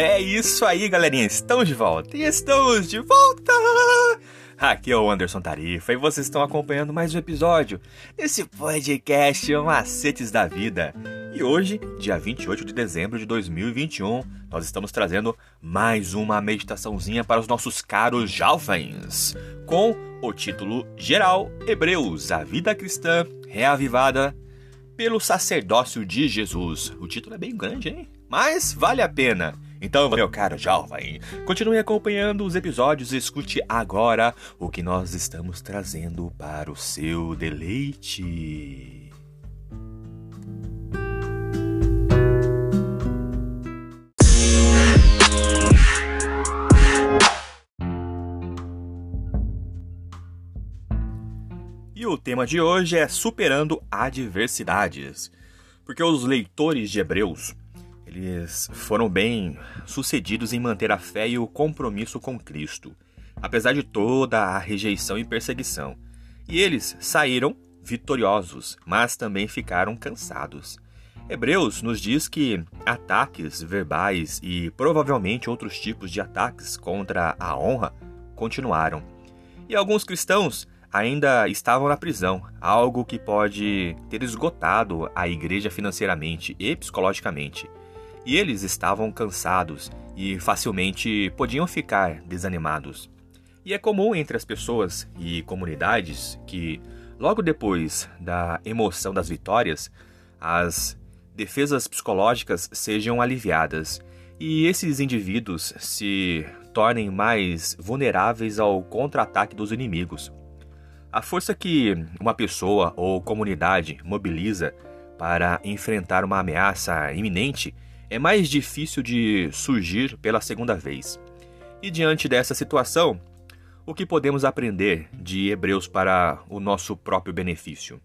É isso aí, galerinha. Estamos de volta. E estamos de volta! Aqui é o Anderson Tarifa e vocês estão acompanhando mais um episódio desse podcast Macetes da Vida. E hoje, dia 28 de dezembro de 2021, nós estamos trazendo mais uma meditaçãozinha para os nossos caros jovens, com o título geral Hebreus, a vida cristã reavivada pelo sacerdócio de Jesus. O título é bem grande, hein? Mas vale a pena. Então, meu caro jovem, continue acompanhando os episódios e escute agora o que nós estamos trazendo para o seu deleite. E o tema de hoje é superando adversidades. Porque os leitores de Hebreus eles foram bem sucedidos em manter a fé e o compromisso com Cristo, apesar de toda a rejeição e perseguição. E eles saíram vitoriosos, mas também ficaram cansados. Hebreus nos diz que ataques verbais e provavelmente outros tipos de ataques contra a honra continuaram. E alguns cristãos ainda estavam na prisão, algo que pode ter esgotado a igreja financeiramente e psicologicamente e eles estavam cansados e facilmente podiam ficar desanimados. E é comum entre as pessoas e comunidades que, logo depois da emoção das vitórias, as defesas psicológicas sejam aliviadas e esses indivíduos se tornem mais vulneráveis ao contra-ataque dos inimigos. A força que uma pessoa ou comunidade mobiliza para enfrentar uma ameaça iminente é mais difícil de surgir pela segunda vez. E diante dessa situação, o que podemos aprender de Hebreus para o nosso próprio benefício?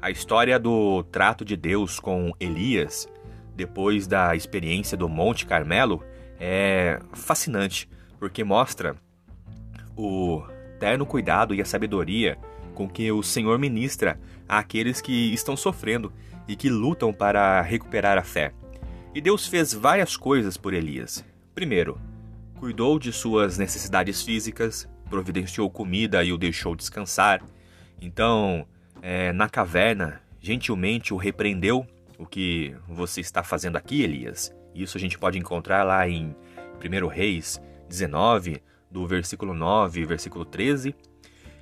A história do trato de Deus com Elias, depois da experiência do Monte Carmelo, é fascinante, porque mostra o terno cuidado e a sabedoria com que o Senhor ministra àqueles que estão sofrendo e que lutam para recuperar a fé. E Deus fez várias coisas por Elias. Primeiro, cuidou de suas necessidades físicas, providenciou comida e o deixou descansar. Então, é, na caverna, gentilmente o repreendeu. O que você está fazendo aqui, Elias? Isso a gente pode encontrar lá em 1 Reis 19, do versículo 9 versículo 13.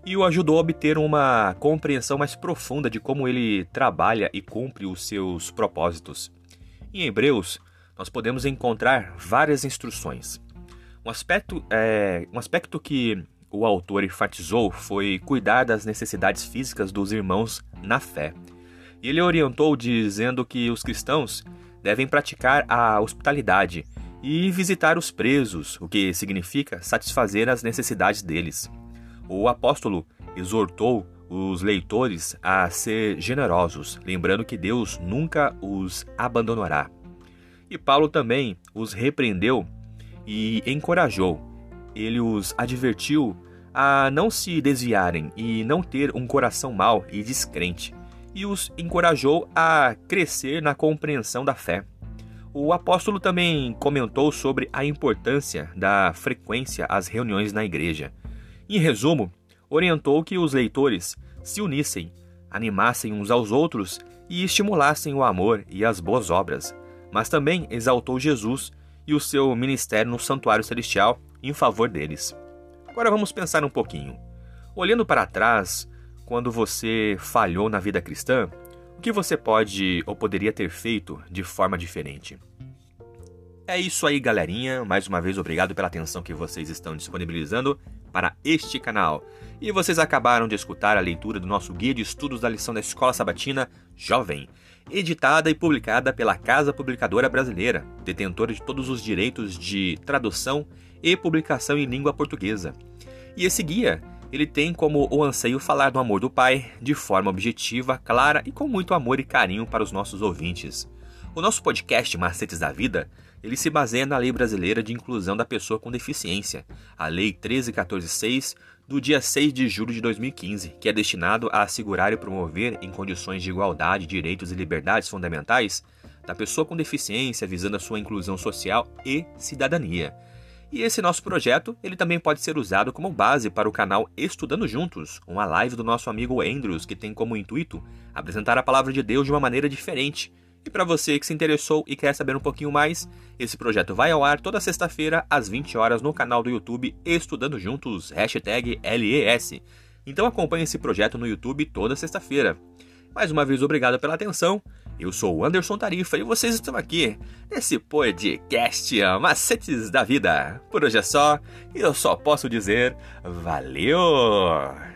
E o ajudou a obter uma compreensão mais profunda de como ele trabalha e cumpre os seus propósitos. Em Hebreus, nós podemos encontrar várias instruções. Um aspecto, é, um aspecto que o autor enfatizou foi cuidar das necessidades físicas dos irmãos na fé. E ele orientou dizendo que os cristãos devem praticar a hospitalidade e visitar os presos, o que significa satisfazer as necessidades deles. O apóstolo exortou os leitores a ser generosos, lembrando que Deus nunca os abandonará. E Paulo também os repreendeu e encorajou. Ele os advertiu a não se desviarem e não ter um coração mau e descrente, e os encorajou a crescer na compreensão da fé. O apóstolo também comentou sobre a importância da frequência às reuniões na igreja. Em resumo, orientou que os leitores se unissem, animassem uns aos outros e estimulassem o amor e as boas obras, mas também exaltou Jesus e o seu ministério no santuário celestial em favor deles. Agora vamos pensar um pouquinho. Olhando para trás, quando você falhou na vida cristã, o que você pode ou poderia ter feito de forma diferente? É isso aí, galerinha. Mais uma vez, obrigado pela atenção que vocês estão disponibilizando para este canal. E vocês acabaram de escutar a leitura do nosso guia de estudos da lição da Escola Sabatina Jovem, editada e publicada pela Casa Publicadora Brasileira, detentora de todos os direitos de tradução e publicação em língua portuguesa. E esse guia, ele tem como o anseio falar do amor do Pai de forma objetiva, clara e com muito amor e carinho para os nossos ouvintes. O nosso podcast Macetes da Vida ele se baseia na Lei Brasileira de Inclusão da Pessoa com Deficiência, a Lei 13146, do dia 6 de julho de 2015, que é destinado a assegurar e promover, em condições de igualdade, direitos e liberdades fundamentais, da pessoa com deficiência, visando a sua inclusão social e cidadania. E esse nosso projeto, ele também pode ser usado como base para o canal Estudando Juntos, uma live do nosso amigo Andrews, que tem como intuito apresentar a palavra de Deus de uma maneira diferente. E para você que se interessou e quer saber um pouquinho mais, esse projeto vai ao ar toda sexta-feira às 20 horas no canal do YouTube Estudando Juntos, hashtag LES. Então acompanhe esse projeto no YouTube toda sexta-feira. Mais uma vez, obrigado pela atenção. Eu sou o Anderson Tarifa e vocês estão aqui nesse podcast Macetes da Vida. Por hoje é só e eu só posso dizer valeu!